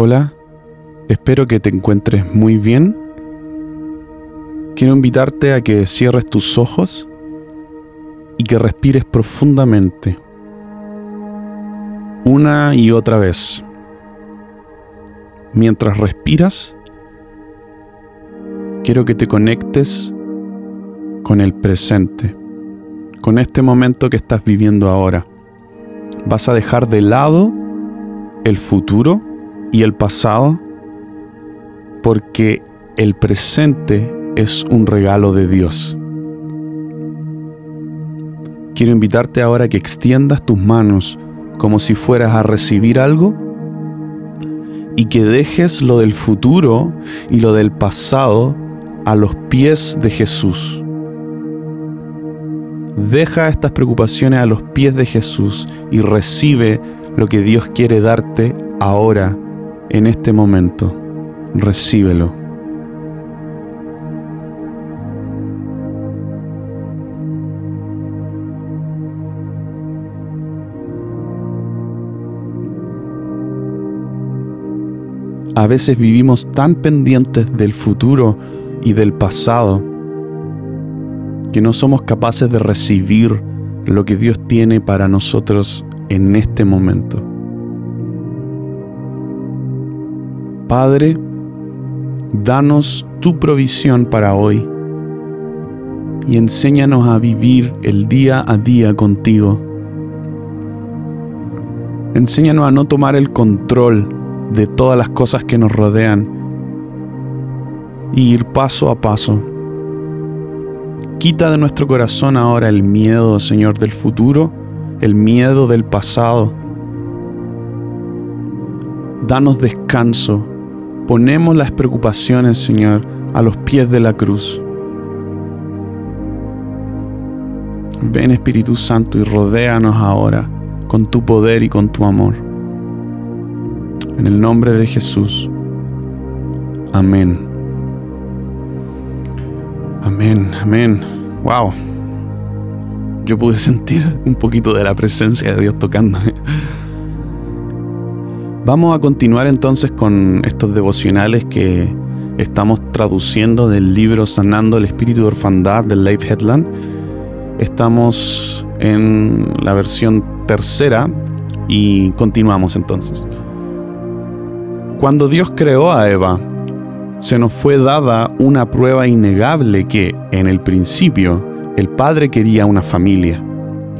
Hola, espero que te encuentres muy bien. Quiero invitarte a que cierres tus ojos y que respires profundamente, una y otra vez. Mientras respiras, quiero que te conectes con el presente, con este momento que estás viviendo ahora. Vas a dejar de lado el futuro y el pasado porque el presente es un regalo de Dios. Quiero invitarte ahora a que extiendas tus manos como si fueras a recibir algo y que dejes lo del futuro y lo del pasado a los pies de Jesús. Deja estas preocupaciones a los pies de Jesús y recibe lo que Dios quiere darte ahora en este momento. Recíbelo. A veces vivimos tan pendientes del futuro y del pasado que no somos capaces de recibir lo que Dios tiene para nosotros en este momento. Padre, danos tu provisión para hoy y enséñanos a vivir el día a día contigo. Enséñanos a no tomar el control de todas las cosas que nos rodean y ir paso a paso. Quita de nuestro corazón ahora el miedo, Señor, del futuro, el miedo del pasado. Danos descanso ponemos las preocupaciones, Señor, a los pies de la cruz. Ven Espíritu Santo y rodéanos ahora con tu poder y con tu amor. En el nombre de Jesús. Amén. Amén, amén. Wow. Yo pude sentir un poquito de la presencia de Dios tocándome. Vamos a continuar entonces con estos devocionales que estamos traduciendo del libro Sanando el Espíritu de Orfandad de Leif Headland. Estamos en la versión tercera y continuamos entonces. Cuando Dios creó a Eva, se nos fue dada una prueba innegable que, en el principio, el Padre quería una familia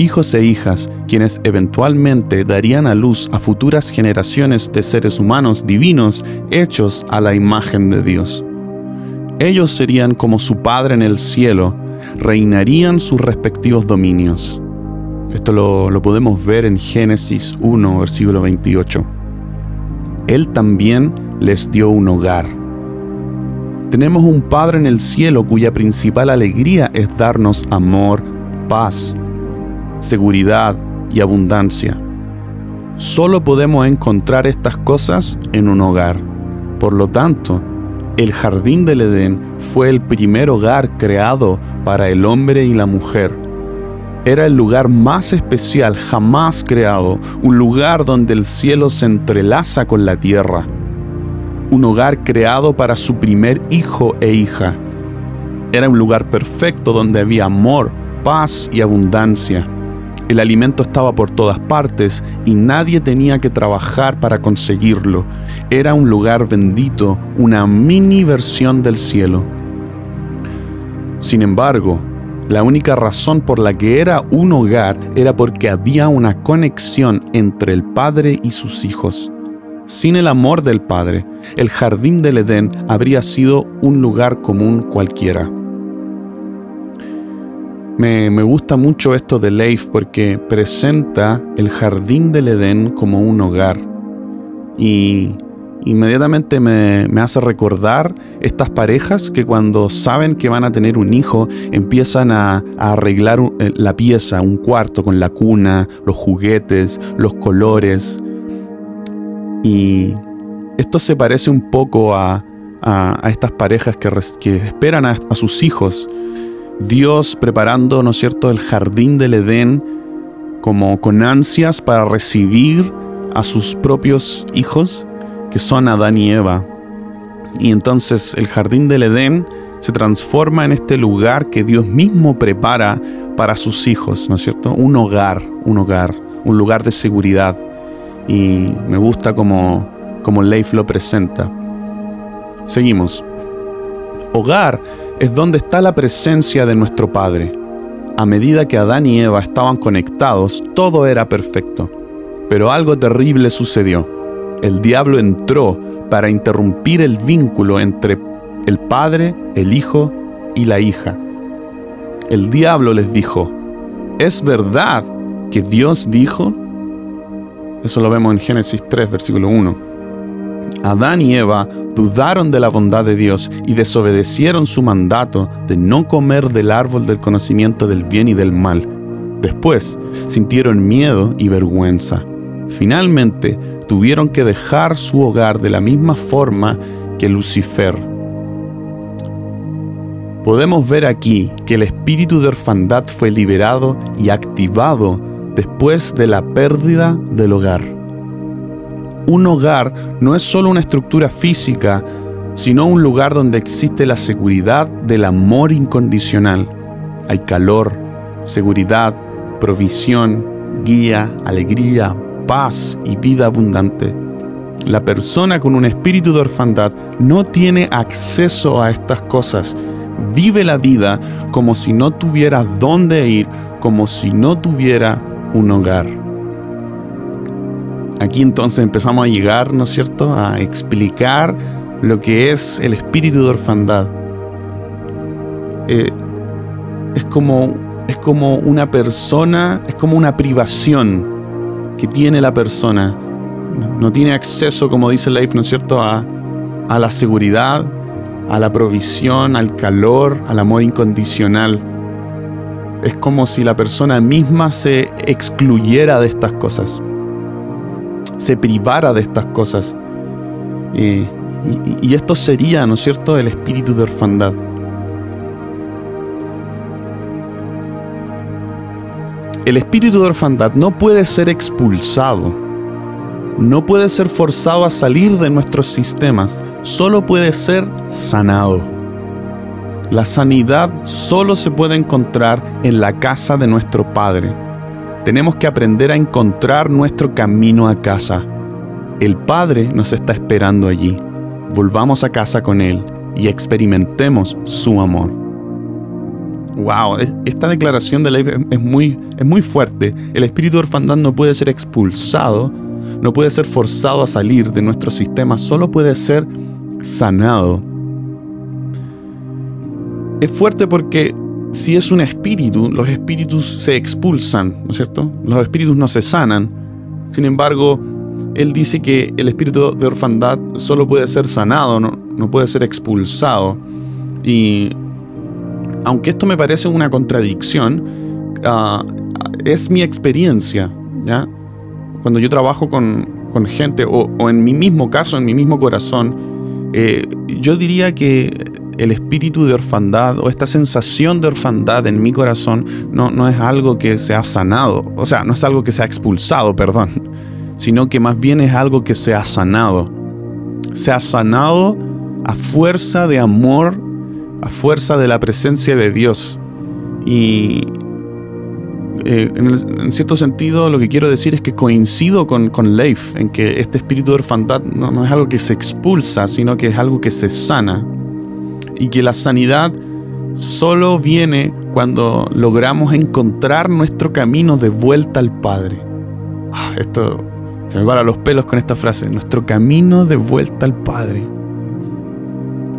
hijos e hijas, quienes eventualmente darían a luz a futuras generaciones de seres humanos divinos hechos a la imagen de Dios. Ellos serían como su Padre en el cielo, reinarían sus respectivos dominios. Esto lo, podemos ver en Génesis 1, versículo 28. Él también les dio un hogar. Tenemos un Padre en el cielo cuya principal alegría es darnos amor, paz, seguridad y abundancia. Solo podemos encontrar estas cosas en un hogar. Por lo tanto, el jardín del Edén fue el primer hogar creado para el hombre y la mujer. Era el lugar más especial jamás creado, un lugar donde el cielo se entrelaza con la tierra. Un hogar creado para su primer hijo e hija. Era un lugar perfecto donde había amor, paz y abundancia. El alimento estaba por todas partes y nadie tenía que trabajar para conseguirlo. Era un lugar bendito, una mini versión del cielo. Sin embargo, la única razón por la que era un hogar era porque había una conexión entre el Padre y sus hijos. Sin el amor del Padre, el jardín del Edén habría sido un lugar común cualquiera. Me, gusta mucho esto de Leif porque presenta el jardín del Edén como un hogar. Y inmediatamente me, hace recordar estas parejas que cuando saben que van a tener un hijo empiezan a, arreglar eh, la pieza, un cuarto con la cuna, los juguetes, los colores. Y esto se parece un poco a, estas parejas que, esperan a sus hijos Dios preparando, ¿no es cierto?, el jardín del Edén como con ansias para recibir a sus propios hijos que son Adán y Eva. Y entonces el jardín del Edén se transforma en este lugar que Dios mismo prepara para sus hijos, ¿no es cierto? Un hogar, un hogar, un lugar de seguridad. Y me gusta como, como Leif lo presenta. Seguimos. Hogar es donde está la presencia de nuestro Padre. A medida que Adán y Eva estaban conectados, todo era perfecto. Pero algo terrible sucedió. El diablo entró para interrumpir el vínculo entre el Padre, el Hijo y la hija. El diablo les dijo, ¿es verdad que Dios dijo? Eso lo vemos en Génesis 3, versículo 1. Adán y Eva dudaron de la bondad de Dios y desobedecieron su mandato de no comer del árbol del conocimiento del bien y del mal. Después sintieron miedo y vergüenza. Finalmente tuvieron que dejar su hogar de la misma forma que Lucifer. Podemos ver aquí que el espíritu de orfandad fue liberado y activado después de la pérdida del hogar un hogar no es solo una estructura física, sino un lugar donde existe la seguridad del amor incondicional. Hay calor, seguridad, provisión, guía, alegría, paz y vida abundante. La persona con un espíritu de orfandad no tiene acceso a estas cosas. Vive la vida como si no tuviera dónde ir, como si no tuviera un hogar. Aquí entonces empezamos a llegar, ¿no es cierto?, a explicar lo que es el espíritu de orfandad. Eh, es, como, es como una persona, es como una privación que tiene la persona. No tiene acceso, como dice Leif, ¿no es cierto?, a, a la seguridad, a la provisión, al calor, al amor incondicional. Es como si la persona misma se excluyera de estas cosas se privara de estas cosas. y, esto sería, ¿no es cierto?, el espíritu de orfandad. El espíritu de orfandad no puede ser expulsado, no puede ser forzado a salir de nuestros sistemas, solo puede ser sanado. La sanidad solo se puede encontrar en la casa de nuestro Padre tenemos que aprender a encontrar nuestro camino a casa. El Padre nos está esperando allí. Volvamos a casa con Él y experimentemos su amor. Wow, esta declaración de ley es muy, es muy fuerte. El espíritu orfandad no puede ser expulsado, no puede ser forzado a salir de nuestro sistema, solo puede ser sanado. Es fuerte porque si es un espíritu, los espíritus se expulsan, ¿no es cierto? Los espíritus no se sanan. Sin embargo, él dice que el espíritu de orfandad solo puede ser sanado, no, puede ser expulsado. Y aunque esto me parece una contradicción, ah, es mi experiencia, ¿ya? Cuando yo trabajo con, gente, o, en mi mismo caso, en mi mismo corazón, eh, yo diría que el espíritu de orfandad o esta sensación de orfandad en mi corazón no, no es algo que se ha sanado, o sea, no es algo que se ha expulsado, perdón, sino que más bien es algo que se ha sanado. Se ha sanado a fuerza de amor, a fuerza de la presencia de Dios. Y eh, en, cierto sentido lo que quiero decir es que coincido con, con Leif en que este espíritu de orfandad no, no es algo que se expulsa, sino que es algo que se sana y que la sanidad solo viene cuando logramos encontrar nuestro camino de vuelta al Padre. Ah, esto se me para los pelos con esta frase, nuestro camino de vuelta al Padre.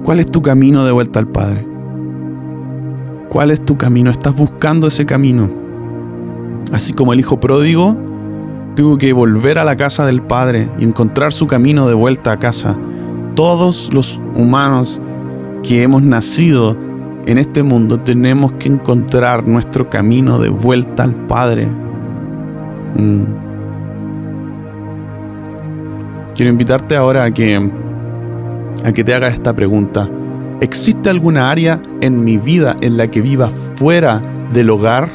¿Cuál es tu camino de vuelta al Padre? ¿Cuál es tu camino? ¿Estás buscando ese camino? Así como el hijo pródigo tuvo que volver a la casa del Padre y encontrar su camino de vuelta a casa. Todos los humanos que hemos nacido en este mundo tenemos que encontrar nuestro camino de vuelta al Padre. Mm. Quiero invitarte ahora a que, a que te hagas esta pregunta. ¿Existe alguna área en mi vida en la que viva fuera del hogar?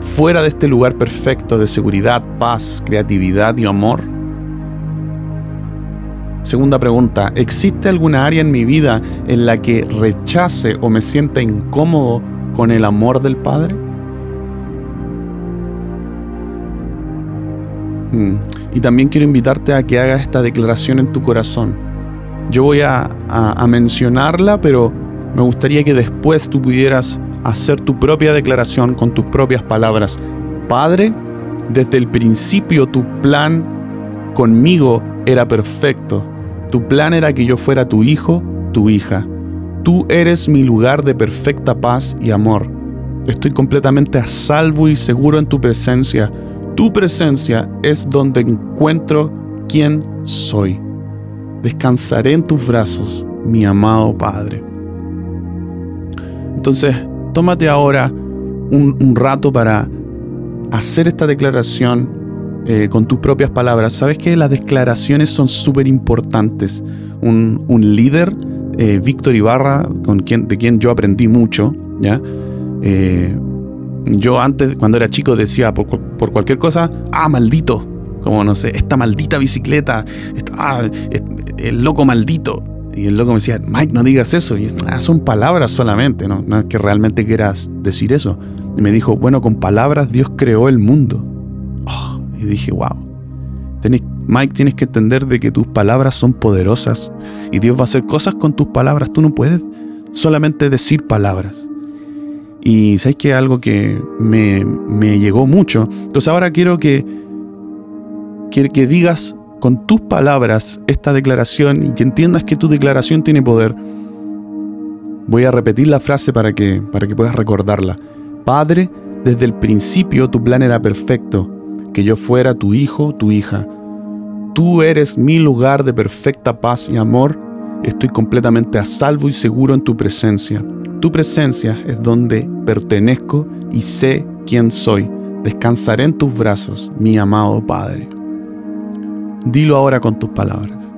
Fuera de este lugar perfecto de seguridad, paz, creatividad y amor? Segunda pregunta, ¿existe alguna área en mi vida en la que rechace o me sienta incómodo con el amor del Padre? Mm. Y también quiero invitarte a que hagas esta declaración en tu corazón. Yo voy a, a, mencionarla, pero me gustaría que después tú pudieras hacer tu propia declaración con tus propias palabras. Padre, desde el principio tu plan conmigo era perfecto. Tu plan era que yo fuera tu hijo, tu hija. Tú eres mi lugar de perfecta paz y amor. Estoy completamente a salvo y seguro en tu presencia. Tu presencia es donde encuentro quién soy. Descansaré en tus brazos, mi amado Padre. Entonces, tómate ahora un, rato para hacer esta declaración eh, con tus propias palabras. Sabes que las declaraciones son súper importantes. Un, líder, eh, Víctor Ibarra, de quien yo aprendí mucho, ¿ya? Eh, yo antes, cuando era chico, decía por, cualquier cosa, ah, maldito. Como no sé, esta maldita bicicleta, ah, el loco maldito. Y el loco me decía, Mike, no digas eso. Y ah, son palabras solamente, ¿no? no es que realmente quieras decir eso. Y me dijo, bueno, con palabras Dios creó el mundo. Y dije, wow. Mike, tienes que entender de que tus palabras son poderosas y Dios va a hacer cosas con tus palabras. Tú no puedes solamente decir palabras. Y sabes que algo que me, me, llegó mucho. Entonces ahora quiero que, que, que digas con tus palabras esta declaración y que entiendas que tu declaración tiene poder. Voy a repetir la frase para que, para que puedas recordarla. Padre, desde el principio tu plan era perfecto, que yo fuera tu hijo, tu hija. Tú eres mi lugar de perfecta paz y amor. Estoy completamente a salvo y seguro en tu presencia. Tu presencia es donde pertenezco y sé quién soy. Descansaré en tus brazos, mi amado Padre. Dilo ahora con tus palabras.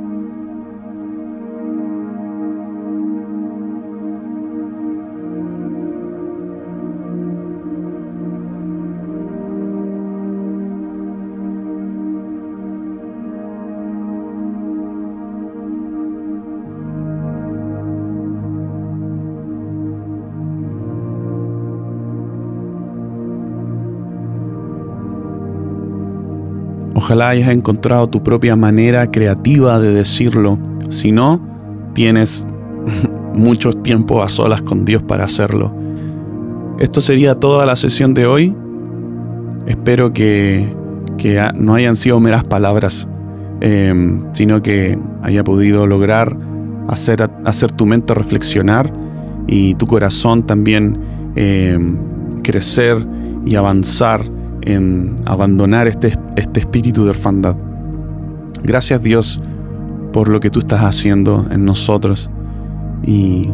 Ojalá hayas encontrado tu propia manera creativa de decirlo. Si no, tienes mucho tiempo a solas con Dios para hacerlo. Esto sería toda la sesión de hoy. Espero que, no hayan sido meras palabras, em, sino que haya podido lograr hacer, hacer tu mente reflexionar y tu corazón también em, crecer y avanzar en abandonar este, este espíritu de orfandad. Gracias Dios por lo que tú estás haciendo en nosotros y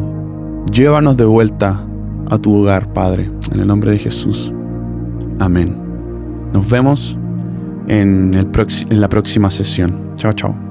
llévanos de vuelta a tu hogar, Padre, en el nombre de Jesús. Amén. Nos vemos en, el en la próxima sesión. Chao, chao.